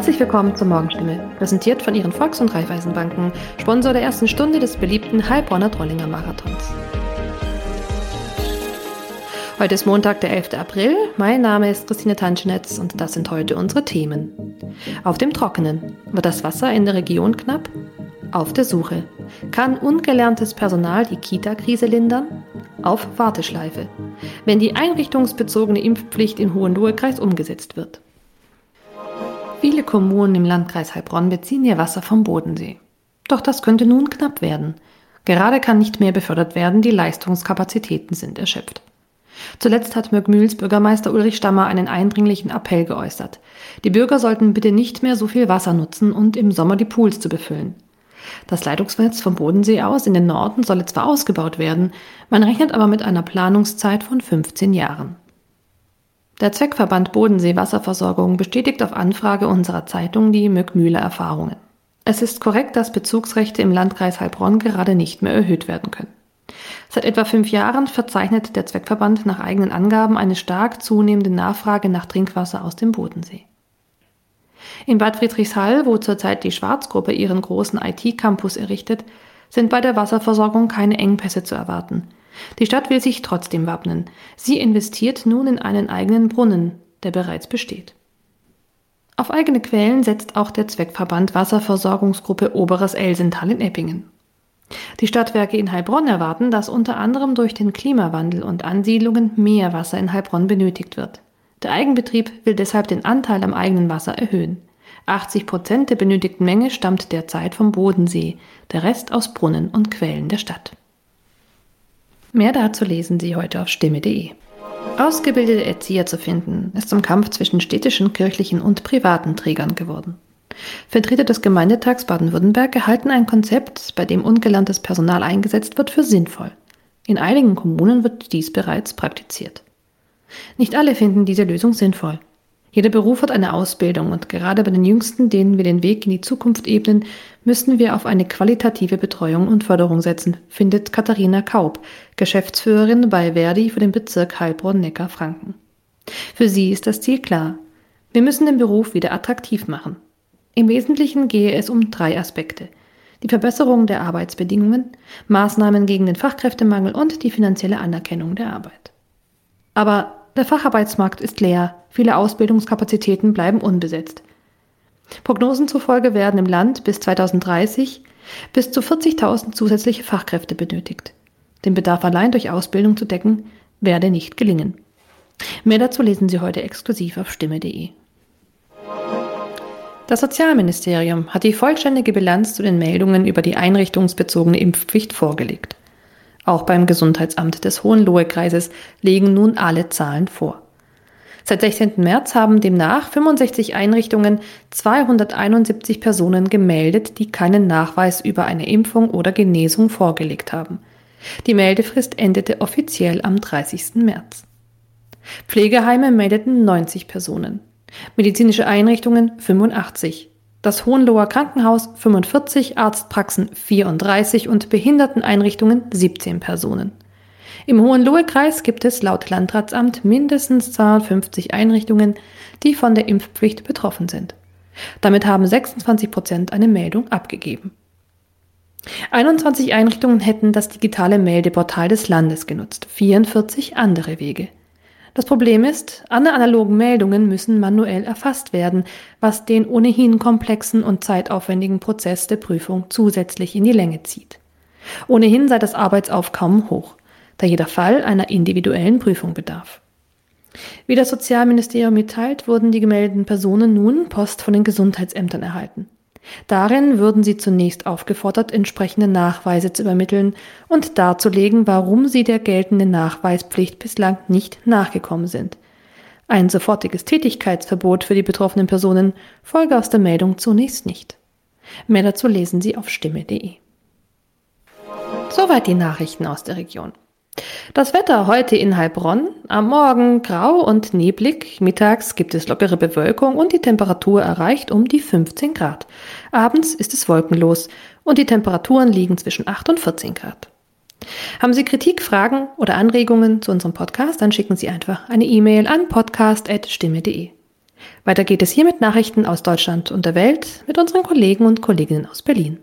Herzlich willkommen zur Morgenstimme, präsentiert von Ihren Volks- und Raiffeisenbanken, Sponsor der ersten Stunde des beliebten Heilbronner Trollinger Marathons. Heute ist Montag, der 11. April. Mein Name ist Christine Tanschnetz und das sind heute unsere Themen. Auf dem Trockenen. Wird das Wasser in der Region knapp? Auf der Suche. Kann ungelerntes Personal die Kita-Krise lindern? Auf Warteschleife. Wenn die einrichtungsbezogene Impfpflicht im Hohenlohe-Kreis umgesetzt wird. Viele Kommunen im Landkreis Heilbronn beziehen ihr Wasser vom Bodensee. Doch das könnte nun knapp werden. Gerade kann nicht mehr befördert werden, die Leistungskapazitäten sind erschöpft. Zuletzt hat Mögmühls Bürgermeister Ulrich Stammer einen eindringlichen Appell geäußert. Die Bürger sollten bitte nicht mehr so viel Wasser nutzen und im Sommer die Pools zu befüllen. Das Leitungsnetz vom Bodensee aus in den Norden solle zwar ausgebaut werden, man rechnet aber mit einer Planungszeit von 15 Jahren. Der Zweckverband Bodensee Wasserversorgung bestätigt auf Anfrage unserer Zeitung die Möckmühler Erfahrungen. Es ist korrekt, dass Bezugsrechte im Landkreis Heilbronn gerade nicht mehr erhöht werden können. Seit etwa fünf Jahren verzeichnet der Zweckverband nach eigenen Angaben eine stark zunehmende Nachfrage nach Trinkwasser aus dem Bodensee. In Bad Friedrichshall, wo zurzeit die Schwarzgruppe ihren großen IT-Campus errichtet, sind bei der Wasserversorgung keine Engpässe zu erwarten. Die Stadt will sich trotzdem wappnen. Sie investiert nun in einen eigenen Brunnen, der bereits besteht. Auf eigene Quellen setzt auch der Zweckverband Wasserversorgungsgruppe Oberes Elsental in Eppingen. Die Stadtwerke in Heilbronn erwarten, dass unter anderem durch den Klimawandel und Ansiedlungen mehr Wasser in Heilbronn benötigt wird. Der Eigenbetrieb will deshalb den Anteil am eigenen Wasser erhöhen. 80 Prozent der benötigten Menge stammt derzeit vom Bodensee, der Rest aus Brunnen und Quellen der Stadt. Mehr dazu lesen Sie heute auf stimme.de. Ausgebildete Erzieher zu finden, ist zum Kampf zwischen städtischen, kirchlichen und privaten Trägern geworden. Vertreter des Gemeindetags Baden-Württemberg erhalten ein Konzept, bei dem ungelerntes Personal eingesetzt wird, für sinnvoll. In einigen Kommunen wird dies bereits praktiziert. Nicht alle finden diese Lösung sinnvoll. Jeder Beruf hat eine Ausbildung und gerade bei den Jüngsten, denen wir den Weg in die Zukunft ebnen, müssen wir auf eine qualitative Betreuung und Förderung setzen, findet Katharina Kaub, Geschäftsführerin bei Verdi für den Bezirk Heilbronn-Neckar-Franken. Für sie ist das Ziel klar. Wir müssen den Beruf wieder attraktiv machen. Im Wesentlichen gehe es um drei Aspekte. Die Verbesserung der Arbeitsbedingungen, Maßnahmen gegen den Fachkräftemangel und die finanzielle Anerkennung der Arbeit. Aber der Facharbeitsmarkt ist leer, viele Ausbildungskapazitäten bleiben unbesetzt. Prognosen zufolge werden im Land bis 2030 bis zu 40.000 zusätzliche Fachkräfte benötigt. Den Bedarf allein durch Ausbildung zu decken, werde nicht gelingen. Mehr dazu lesen Sie heute exklusiv auf stimme.de. Das Sozialministerium hat die vollständige Bilanz zu den Meldungen über die einrichtungsbezogene Impfpflicht vorgelegt. Auch beim Gesundheitsamt des Hohenlohe-Kreises liegen nun alle Zahlen vor. Seit 16. März haben demnach 65 Einrichtungen 271 Personen gemeldet, die keinen Nachweis über eine Impfung oder Genesung vorgelegt haben. Die Meldefrist endete offiziell am 30. März. Pflegeheime meldeten 90 Personen. Medizinische Einrichtungen 85, das Hohenloher Krankenhaus 45, Arztpraxen 34 und Behinderteneinrichtungen 17 Personen. Im Hohenlohe-Kreis gibt es laut Landratsamt mindestens 250 Einrichtungen, die von der Impfpflicht betroffen sind. Damit haben 26 Prozent eine Meldung abgegeben. 21 Einrichtungen hätten das digitale Meldeportal des Landes genutzt, 44 andere Wege. Das Problem ist, alle analogen Meldungen müssen manuell erfasst werden, was den ohnehin komplexen und zeitaufwendigen Prozess der Prüfung zusätzlich in die Länge zieht. Ohnehin sei das Arbeitsaufkommen hoch, da jeder Fall einer individuellen Prüfung bedarf. Wie das Sozialministerium mitteilt, wurden die gemeldeten Personen nun Post von den Gesundheitsämtern erhalten. Darin würden sie zunächst aufgefordert, entsprechende Nachweise zu übermitteln und darzulegen, warum sie der geltenden Nachweispflicht bislang nicht nachgekommen sind. Ein sofortiges Tätigkeitsverbot für die betroffenen Personen folge aus der Meldung zunächst nicht. Mehr dazu lesen Sie auf stimme.de. Soweit die Nachrichten aus der Region. Das Wetter heute in Heilbronn. Am Morgen grau und neblig. Mittags gibt es lockere Bewölkung und die Temperatur erreicht um die 15 Grad. Abends ist es wolkenlos und die Temperaturen liegen zwischen 8 und 14 Grad. Haben Sie Kritik, Fragen oder Anregungen zu unserem Podcast, dann schicken Sie einfach eine E-Mail an podcast.stimme.de. Weiter geht es hier mit Nachrichten aus Deutschland und der Welt mit unseren Kollegen und Kolleginnen aus Berlin.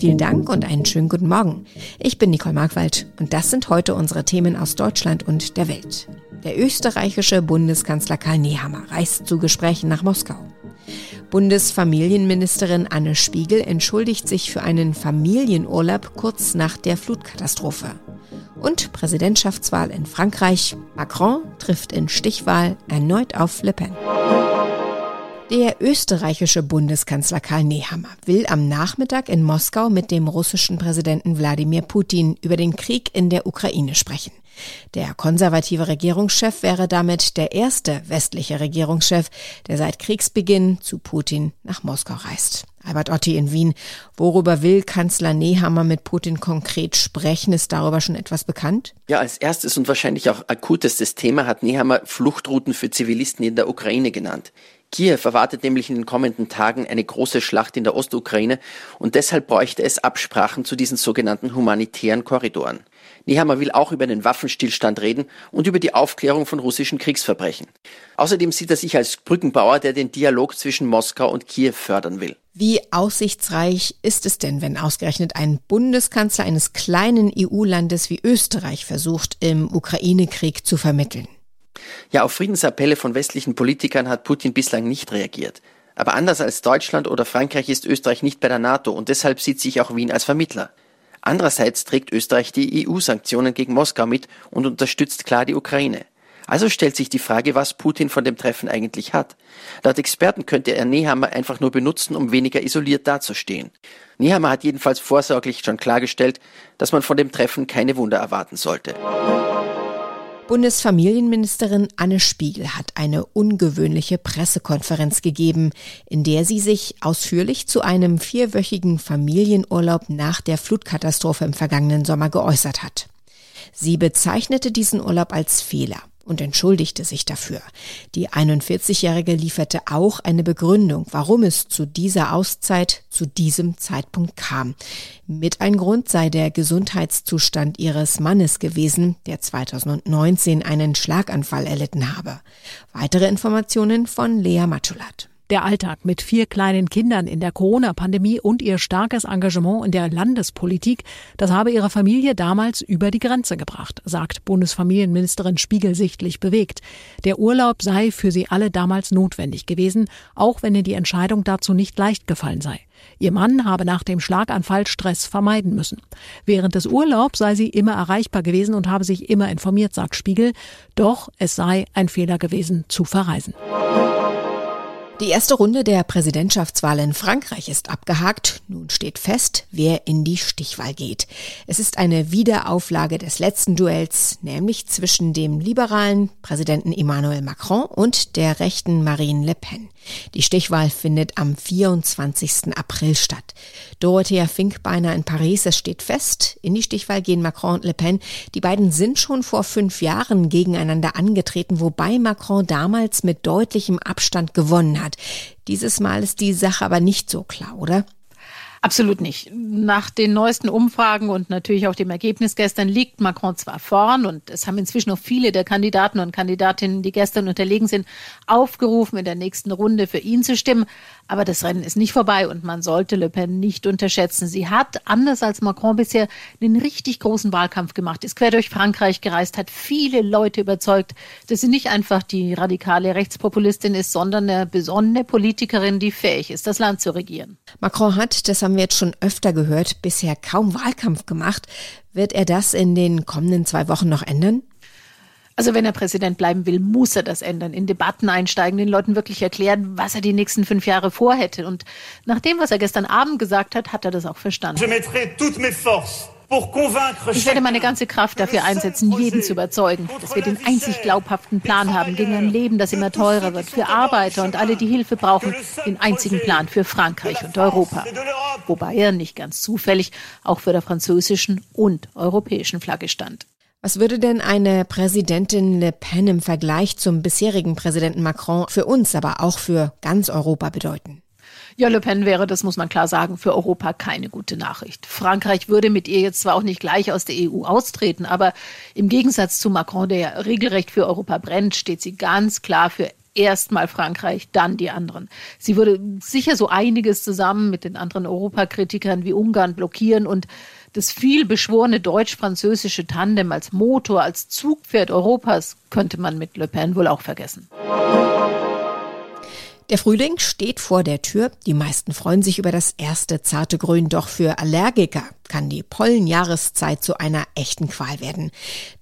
Vielen Dank und einen schönen guten Morgen. Ich bin Nicole Markwald und das sind heute unsere Themen aus Deutschland und der Welt. Der österreichische Bundeskanzler Karl Nehammer reist zu Gesprächen nach Moskau. Bundesfamilienministerin Anne Spiegel entschuldigt sich für einen Familienurlaub kurz nach der Flutkatastrophe. Und Präsidentschaftswahl in Frankreich. Macron trifft in Stichwahl erneut auf Le Pen. Der österreichische Bundeskanzler Karl Nehammer will am Nachmittag in Moskau mit dem russischen Präsidenten Wladimir Putin über den Krieg in der Ukraine sprechen. Der konservative Regierungschef wäre damit der erste westliche Regierungschef, der seit Kriegsbeginn zu Putin nach Moskau reist. Albert Otti in Wien. Worüber will Kanzler Nehammer mit Putin konkret sprechen? Ist darüber schon etwas bekannt? Ja, als erstes und wahrscheinlich auch akutestes Thema hat Nehammer Fluchtrouten für Zivilisten in der Ukraine genannt. Kiew erwartet nämlich in den kommenden Tagen eine große Schlacht in der Ostukraine und deshalb bräuchte es Absprachen zu diesen sogenannten humanitären Korridoren. Nehammer will auch über den Waffenstillstand reden und über die Aufklärung von russischen Kriegsverbrechen. Außerdem sieht er sich als Brückenbauer, der den Dialog zwischen Moskau und Kiew fördern will. Wie aussichtsreich ist es denn, wenn ausgerechnet ein Bundeskanzler eines kleinen EU-Landes wie Österreich versucht, im Ukraine-Krieg zu vermitteln? Ja, auf Friedensappelle von westlichen Politikern hat Putin bislang nicht reagiert. Aber anders als Deutschland oder Frankreich ist Österreich nicht bei der NATO und deshalb sieht sich auch Wien als Vermittler. Andererseits trägt Österreich die EU-Sanktionen gegen Moskau mit und unterstützt klar die Ukraine. Also stellt sich die Frage, was Putin von dem Treffen eigentlich hat. Laut Experten könnte er Nehammer einfach nur benutzen, um weniger isoliert dazustehen. Nehammer hat jedenfalls vorsorglich schon klargestellt, dass man von dem Treffen keine Wunder erwarten sollte. Bundesfamilienministerin Anne Spiegel hat eine ungewöhnliche Pressekonferenz gegeben, in der sie sich ausführlich zu einem vierwöchigen Familienurlaub nach der Flutkatastrophe im vergangenen Sommer geäußert hat. Sie bezeichnete diesen Urlaub als Fehler und entschuldigte sich dafür. Die 41-Jährige lieferte auch eine Begründung, warum es zu dieser Auszeit zu diesem Zeitpunkt kam. Mit ein Grund sei der Gesundheitszustand ihres Mannes gewesen, der 2019 einen Schlaganfall erlitten habe. Weitere Informationen von Lea Matschulat. Der Alltag mit vier kleinen Kindern in der Corona-Pandemie und ihr starkes Engagement in der Landespolitik, das habe ihre Familie damals über die Grenze gebracht, sagt Bundesfamilienministerin Spiegel sichtlich bewegt. Der Urlaub sei für sie alle damals notwendig gewesen, auch wenn ihr die Entscheidung dazu nicht leicht gefallen sei. Ihr Mann habe nach dem Schlaganfall Stress vermeiden müssen. Während des Urlaubs sei sie immer erreichbar gewesen und habe sich immer informiert, sagt Spiegel. Doch es sei ein Fehler gewesen, zu verreisen. Die erste Runde der Präsidentschaftswahl in Frankreich ist abgehakt. Nun steht fest, wer in die Stichwahl geht. Es ist eine Wiederauflage des letzten Duells, nämlich zwischen dem liberalen Präsidenten Emmanuel Macron und der rechten Marine Le Pen. Die Stichwahl findet am 24. April statt. Dorothea Finkbeiner in Paris, es steht fest, in die Stichwahl gehen Macron und Le Pen. Die beiden sind schon vor fünf Jahren gegeneinander angetreten, wobei Macron damals mit deutlichem Abstand gewonnen hat hat. Dieses Mal ist die Sache aber nicht so klar, oder? Absolut nicht. Nach den neuesten Umfragen und natürlich auch dem Ergebnis gestern liegt Macron zwar vorn und es haben inzwischen auch viele der Kandidaten und Kandidatinnen, die gestern unterlegen sind, aufgerufen, in der nächsten Runde für ihn zu stimmen. Aber das Rennen ist nicht vorbei und man sollte Le Pen nicht unterschätzen. Sie hat, anders als Macron bisher, einen richtig großen Wahlkampf gemacht, ist quer durch Frankreich gereist, hat viele Leute überzeugt, dass sie nicht einfach die radikale Rechtspopulistin ist, sondern eine besonnene Politikerin, die fähig ist, das Land zu regieren. Macron hat, das haben wir jetzt schon öfter gehört, bisher kaum Wahlkampf gemacht. Wird er das in den kommenden zwei Wochen noch ändern? Also wenn er Präsident bleiben will, muss er das ändern, in Debatten einsteigen, den Leuten wirklich erklären, was er die nächsten fünf Jahre vorhätte. Und nach dem, was er gestern Abend gesagt hat, hat er das auch verstanden. Ich werde meine ganze Kraft dafür einsetzen, jeden zu überzeugen, dass wir den einzig glaubhaften Plan haben gegen ein Leben, das immer teurer wird, für Arbeiter und alle, die Hilfe brauchen, den einzigen Plan für Frankreich und Europa. Wobei er nicht ganz zufällig auch für der französischen und europäischen Flagge stand. Was würde denn eine Präsidentin Le Pen im Vergleich zum bisherigen Präsidenten Macron für uns, aber auch für ganz Europa bedeuten? Ja, Le Pen wäre, das muss man klar sagen, für Europa keine gute Nachricht. Frankreich würde mit ihr jetzt zwar auch nicht gleich aus der EU austreten, aber im Gegensatz zu Macron, der ja regelrecht für Europa brennt, steht sie ganz klar für erstmal Frankreich, dann die anderen. Sie würde sicher so einiges zusammen mit den anderen Europakritikern wie Ungarn blockieren und das viel beschworene deutsch-französische Tandem als Motor, als Zugpferd Europas könnte man mit Le Pen wohl auch vergessen. Der Frühling steht vor der Tür. Die meisten freuen sich über das erste zarte Grün. Doch für Allergiker kann die Pollenjahreszeit zu einer echten Qual werden.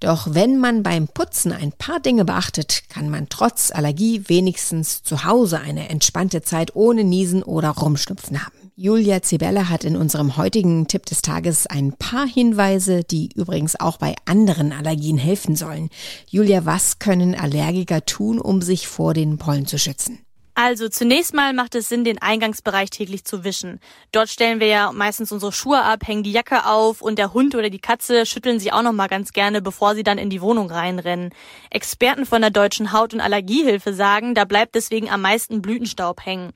Doch wenn man beim Putzen ein paar Dinge beachtet, kann man trotz Allergie wenigstens zu Hause eine entspannte Zeit ohne Niesen oder Rumschnupfen haben. Julia Zibella hat in unserem heutigen Tipp des Tages ein paar Hinweise, die übrigens auch bei anderen Allergien helfen sollen. Julia, was können Allergiker tun, um sich vor den Pollen zu schützen? Also zunächst mal macht es Sinn, den Eingangsbereich täglich zu wischen. Dort stellen wir ja meistens unsere Schuhe ab, hängen die Jacke auf und der Hund oder die Katze schütteln sie auch noch mal ganz gerne, bevor sie dann in die Wohnung reinrennen. Experten von der Deutschen Haut- und Allergiehilfe sagen, da bleibt deswegen am meisten Blütenstaub hängen.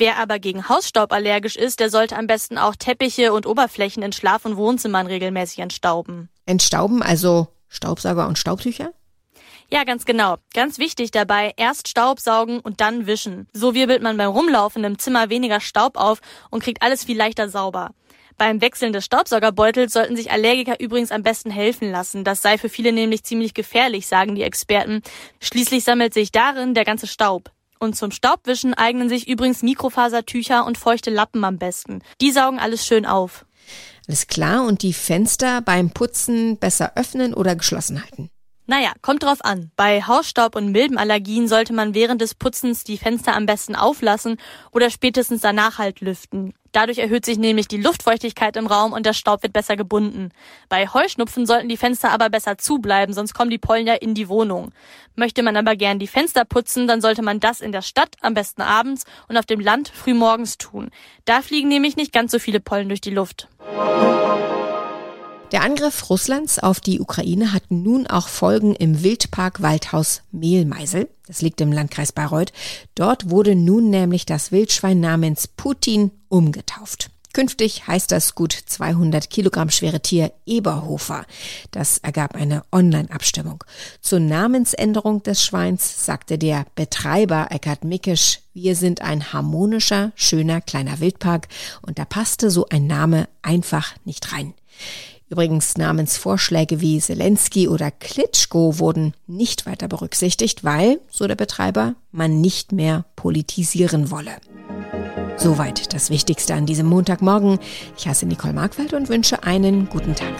Wer aber gegen Hausstaub allergisch ist, der sollte am besten auch Teppiche und Oberflächen in Schlaf- und Wohnzimmern regelmäßig entstauben. Entstauben, also Staubsauger und Staubtücher? Ja, ganz genau. Ganz wichtig dabei, erst Staubsaugen und dann wischen. So wirbelt man beim Rumlaufen im Zimmer weniger Staub auf und kriegt alles viel leichter sauber. Beim Wechseln des Staubsaugerbeutels sollten sich Allergiker übrigens am besten helfen lassen. Das sei für viele nämlich ziemlich gefährlich, sagen die Experten. Schließlich sammelt sich darin der ganze Staub. Und zum Staubwischen eignen sich übrigens Mikrofasertücher und feuchte Lappen am besten. Die saugen alles schön auf. Alles klar. Und die Fenster beim Putzen besser öffnen oder geschlossen halten? Naja, kommt drauf an. Bei Hausstaub- und Milbenallergien sollte man während des Putzens die Fenster am besten auflassen oder spätestens danach halt lüften. Dadurch erhöht sich nämlich die Luftfeuchtigkeit im Raum und der Staub wird besser gebunden. Bei Heuschnupfen sollten die Fenster aber besser zubleiben, sonst kommen die Pollen ja in die Wohnung. Möchte man aber gern die Fenster putzen, dann sollte man das in der Stadt am besten abends und auf dem Land frühmorgens tun. Da fliegen nämlich nicht ganz so viele Pollen durch die Luft. Der Angriff Russlands auf die Ukraine hat nun auch Folgen im Wildpark Waldhaus Mehlmeisel. Das liegt im Landkreis Bayreuth. Dort wurde nun nämlich das Wildschwein namens Putin umgetauft. Künftig heißt das gut 200 Kilogramm schwere Tier Eberhofer. Das ergab eine Online-Abstimmung. Zur Namensänderung des Schweins sagte der Betreiber Eckhard Mickisch, wir sind ein harmonischer, schöner kleiner Wildpark und da passte so ein Name einfach nicht rein. Übrigens Namensvorschläge wie Zelensky oder Klitschko wurden nicht weiter berücksichtigt, weil, so der Betreiber, man nicht mehr politisieren wolle. Soweit das Wichtigste an diesem Montagmorgen. Ich heiße Nicole Markwald und wünsche einen guten Tag.